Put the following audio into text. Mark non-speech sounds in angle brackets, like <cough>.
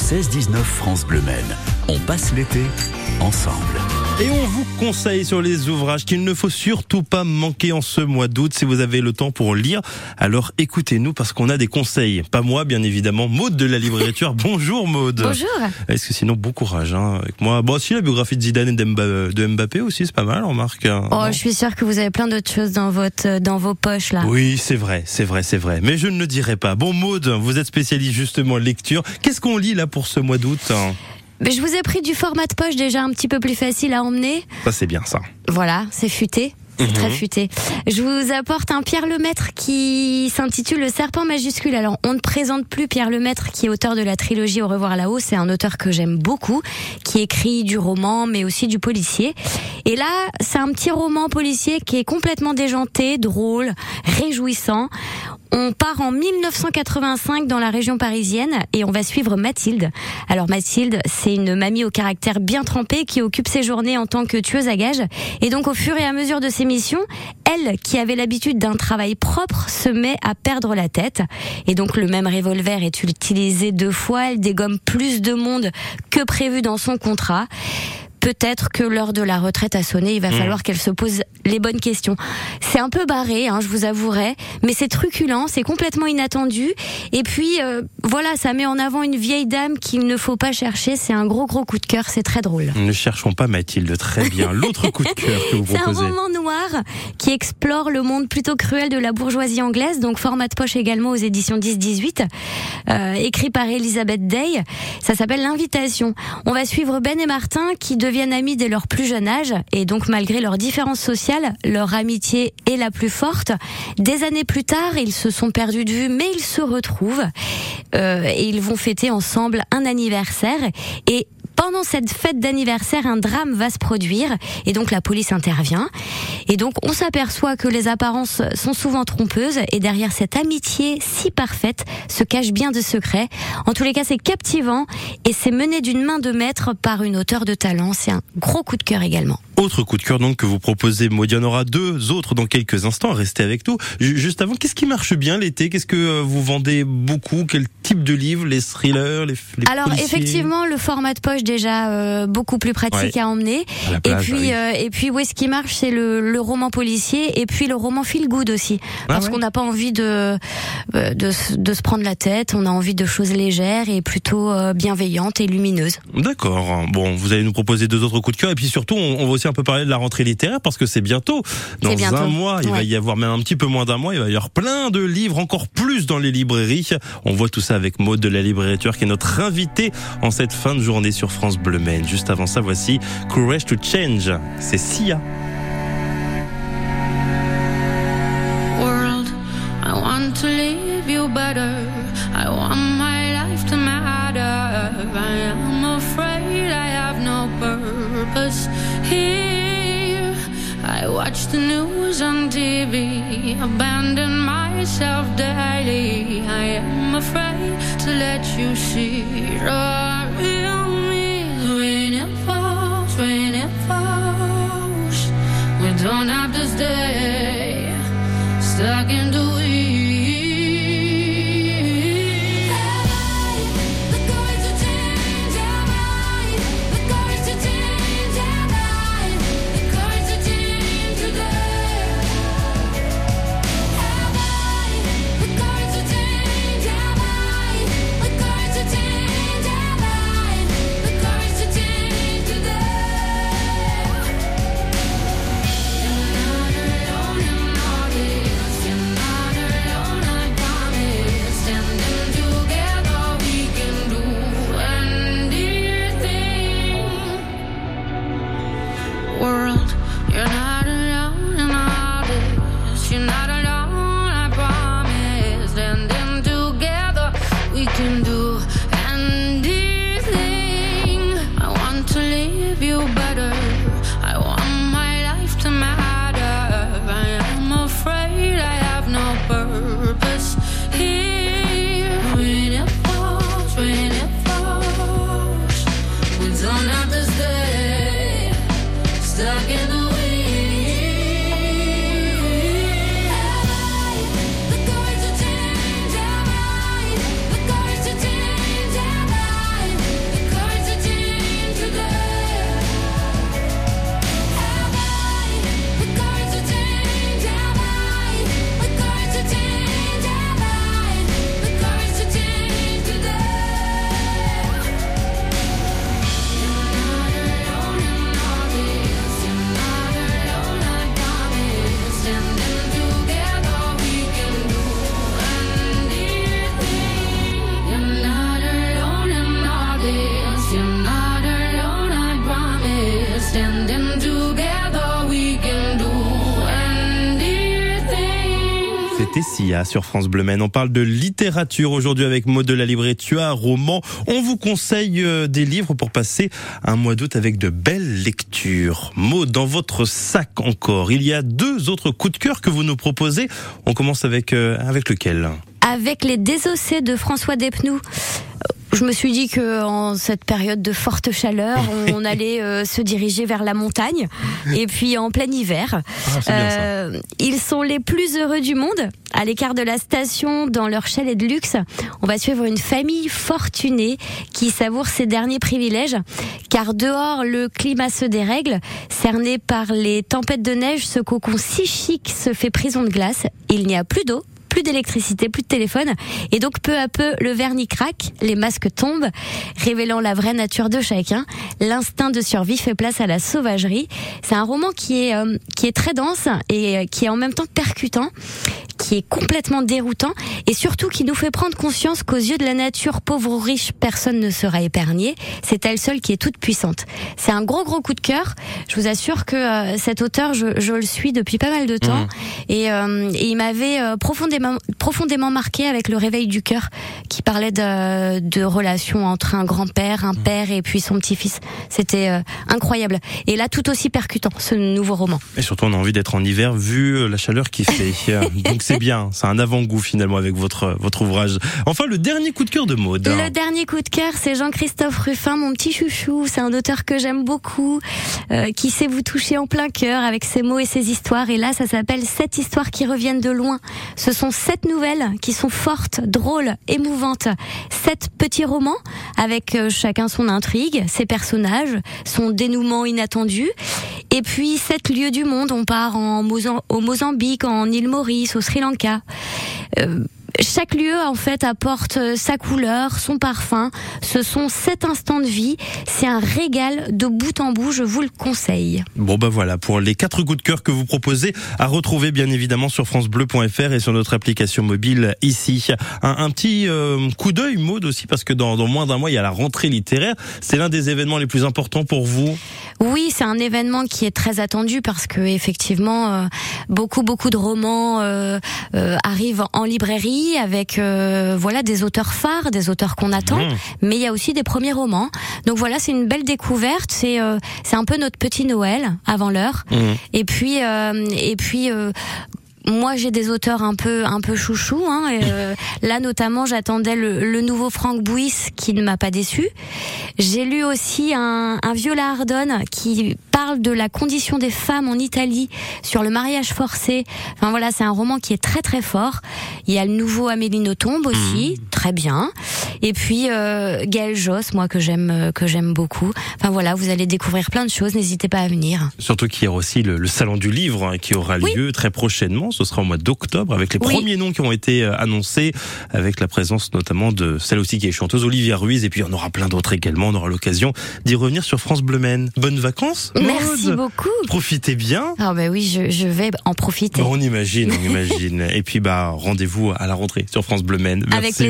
16-19 France Bleu Maine. On passe l'été ensemble. Et on vous conseille sur les ouvrages qu'il ne faut surtout pas manquer en ce mois d'août si vous avez le temps pour lire. Alors écoutez-nous parce qu'on a des conseils. Pas moi, bien évidemment. Maude de la libraiture. <laughs> Bonjour Maude. Bonjour. Est-ce que sinon bon courage hein, avec moi. Bon, si la biographie de Zidane et de Mbappé aussi, c'est pas mal, on remarque. Hein. Oh, je suis sûre que vous avez plein d'autres choses dans votre dans vos poches là. Oui, c'est vrai, c'est vrai, c'est vrai. Mais je ne le dirai pas. Bon, Maude, vous êtes spécialiste justement en lecture. Qu'est-ce qu'on lit là pour ce mois d'août mais je vous ai pris du format de poche déjà un petit peu plus facile à emmener. Ça c'est bien ça. Voilà, c'est futé. C'est très mhm. futé. Je vous apporte un Pierre Lemaître qui s'intitule Le Serpent majuscule. Alors, on ne présente plus Pierre Lemaître qui est auteur de la trilogie Au revoir là-haut. C'est un auteur que j'aime beaucoup, qui écrit du roman, mais aussi du policier. Et là, c'est un petit roman policier qui est complètement déjanté, drôle, réjouissant. On part en 1985 dans la région parisienne et on va suivre Mathilde. Alors Mathilde, c'est une mamie au caractère bien trempé qui occupe ses journées en tant que tueuse à gages. Et donc au fur et à mesure de ses missions, elle, qui avait l'habitude d'un travail propre, se met à perdre la tête. Et donc le même revolver est utilisé deux fois. Elle dégomme plus de monde que prévu dans son contrat peut-être que l'heure de la retraite a sonné, il va mmh. falloir qu'elle se pose les bonnes questions. C'est un peu barré, hein, je vous avouerai, mais c'est truculent, c'est complètement inattendu. Et puis euh, voilà, ça met en avant une vieille dame qu'il ne faut pas chercher. C'est un gros gros coup de cœur, c'est très drôle. Ne cherchons pas Mathilde, très bien. <laughs> L'autre coup de cœur que vous proposez. C'est un roman noir qui explore le monde plutôt cruel de la bourgeoisie anglaise, donc format de poche également aux éditions 10-18, euh, écrit par Elisabeth Day. Ça s'appelle L'invitation. On va suivre Ben et Martin qui deviennent amis dès leur plus jeune âge. Et donc malgré leurs différences sociales, leur amitié est la plus forte. Des années plus tard, ils se sont perdus de vue mais ils se retrouvent. Euh, et ils vont fêter ensemble un anniversaire. Et pendant cette fête d'anniversaire, un drame va se produire et donc la police intervient. Et donc on s'aperçoit que les apparences sont souvent trompeuses et derrière cette amitié si parfaite se cachent bien de secrets. En tous les cas, c'est captivant et c'est mené d'une main de maître par une auteure de talent. C'est un gros coup de cœur également. Autre coup de cœur donc que vous proposez, Maud. Il y en aura deux autres dans quelques instants. Restez avec nous. Juste avant, qu'est-ce qui marche bien l'été? Qu'est-ce que euh, vous vendez beaucoup? Quel type de livres? Les thrillers les, les Alors effectivement, le format de poche déjà euh, beaucoup plus pratique à emmener. et puis euh, et puis où est-ce qui marche C'est le, le, roman policier et puis le roman feel good aussi, ah parce qu'on n'a pas envie de, de, de se prendre la tête. On a envie de choses légères et plutôt bienveillantes et lumineuses. D'accord. Bon, vous allez nous proposer deux autres coups de cœur et puis surtout on, on va aussi un peu parler de la rentrée littéraire parce que c'est bientôt. Dans un mois, il va y avoir même un petit peu moins d'un mois, il va y avoir plein de livres, encore plus dans les librairies. On voit tout ça avec Maud de la librairie qui est notre invité en cette fin de journée sur France Bleu Maine. Juste avant ça, voici Courage to Change. C'est Sia. World, I want to live you better. I want my life to matter. I am afraid I have no purpose. here. I watch the news on TV, abandon myself daily. I am afraid to let you see don't have C'était Sia sur France Bleu. On parle de littérature aujourd'hui avec Maud de la librairie Tu as un roman. On vous conseille euh, des livres pour passer un mois d'août avec de belles lectures. Maud, dans votre sac encore, il y a deux autres coups de cœur que vous nous proposez. On commence avec, euh, avec lequel? Avec les désossés de François Despnous je me suis dit que en cette période de forte chaleur, <laughs> on allait euh, se diriger vers la montagne. Et puis en plein hiver, ah, euh, ils sont les plus heureux du monde. À l'écart de la station, dans leur chalet de luxe, on va suivre une famille fortunée qui savoure ses derniers privilèges. Car dehors, le climat se dérègle. Cerné par les tempêtes de neige, ce cocon si chic se fait prison de glace. Il n'y a plus d'eau, plus d'électricité, plus de téléphone. Et donc peu à peu, le vernis craque, les masques tombent, révélant la vraie nature de chacun. L'instinct de survie fait place à la sauvagerie. C'est un roman qui est, euh, qui est très dense et euh, qui est en même temps percutant qui est complètement déroutant et surtout qui nous fait prendre conscience qu'aux yeux de la nature, pauvre ou riche, personne ne sera épargné. C'est elle seule qui est toute puissante. C'est un gros gros coup de cœur. Je vous assure que euh, cet auteur, je, je, le suis depuis pas mal de temps mmh. et, euh, et, il m'avait euh, profondément profondément marqué avec le réveil du cœur, qui parlait de, de relations entre un grand-père, un mmh. père et puis son petit-fils. C'était incroyable. Et là, tout aussi percutant, ce nouveau roman. Et surtout, on a envie d'être en hiver vu la chaleur qui fait. <laughs> Donc c'est bien, c'est un avant-goût finalement avec votre votre ouvrage. Enfin, le dernier coup de cœur de Maud. Le dernier coup de cœur, c'est Jean-Christophe Ruffin, mon petit chouchou. C'est un auteur que j'aime beaucoup, euh, qui sait vous toucher en plein cœur avec ses mots et ses histoires. Et là, ça s'appelle Sept histoires qui reviennent de loin. Ce sont sept nouvelles qui sont fortes, drôles, émouvantes. Sept petits romans avec euh, chacun son intrigue, ses personnages, son dénouement inattendu. Et puis sept lieux du monde. On part en au Mozambique, en île Maurice, au Sri Lanka. Euh, chaque lieu en fait apporte euh, sa couleur, son parfum. Ce sont sept instants de vie. C'est un régal de bout en bout. Je vous le conseille. Bon bah voilà pour les quatre coups de cœur que vous proposez à retrouver bien évidemment sur francebleu.fr et sur notre application mobile ici. Un, petit euh, coup d'œil mode aussi parce que dans, dans moins d'un mois il y a la rentrée littéraire. C'est l'un des événements les plus importants pour vous? Oui, c'est un événement qui est très attendu parce que effectivement euh, beaucoup beaucoup de romans arrivent en librairie avec euh, voilà des auteurs phares, des auteurs qu'on attend, mmh. mais il y a aussi des premiers romans. Donc voilà, c'est une belle découverte. C'est euh, c'est un peu notre petit Noël avant l'heure. Mmh. Et puis euh, et puis moi j'ai des auteurs un peu un peu chouchou hein, euh, <laughs> là notamment j'attendais le, nouveau Frank Bouis qui ne m'a pas déçu j'ai lu aussi un, un Viola Ardonne qui parle de la condition des femmes en Italie sur le mariage forcé. Enfin voilà c'est un roman qui est très très fort. Il y a le nouveau Amélie Nothomb aussi mmh. très bien et puis euh, Gaël Joss moi que j'aime euh, que j'aime beaucoup enfin voilà vous allez découvrir plein de choses n'hésitez pas à venir surtout qu'il y a aussi le, salon du livre hein, qui aura lieu très prochainement ce sera au mois d'octobre avec les premiers noms qui ont été euh, annoncés, avec la présence notamment de celle aussi qui est chanteuse Olivia Ruiz. Et puis on aura plein d'autres également. On aura l'occasion d'y revenir sur France Bleu Men. Bonnes vacances. Merci beaucoup. Profitez bien. Ah bah oui, je, vais en profiter. on imagine, on imagine. <laughs> Et puis bah rendez-vous à la rentrée sur France Bleu Men. Merci.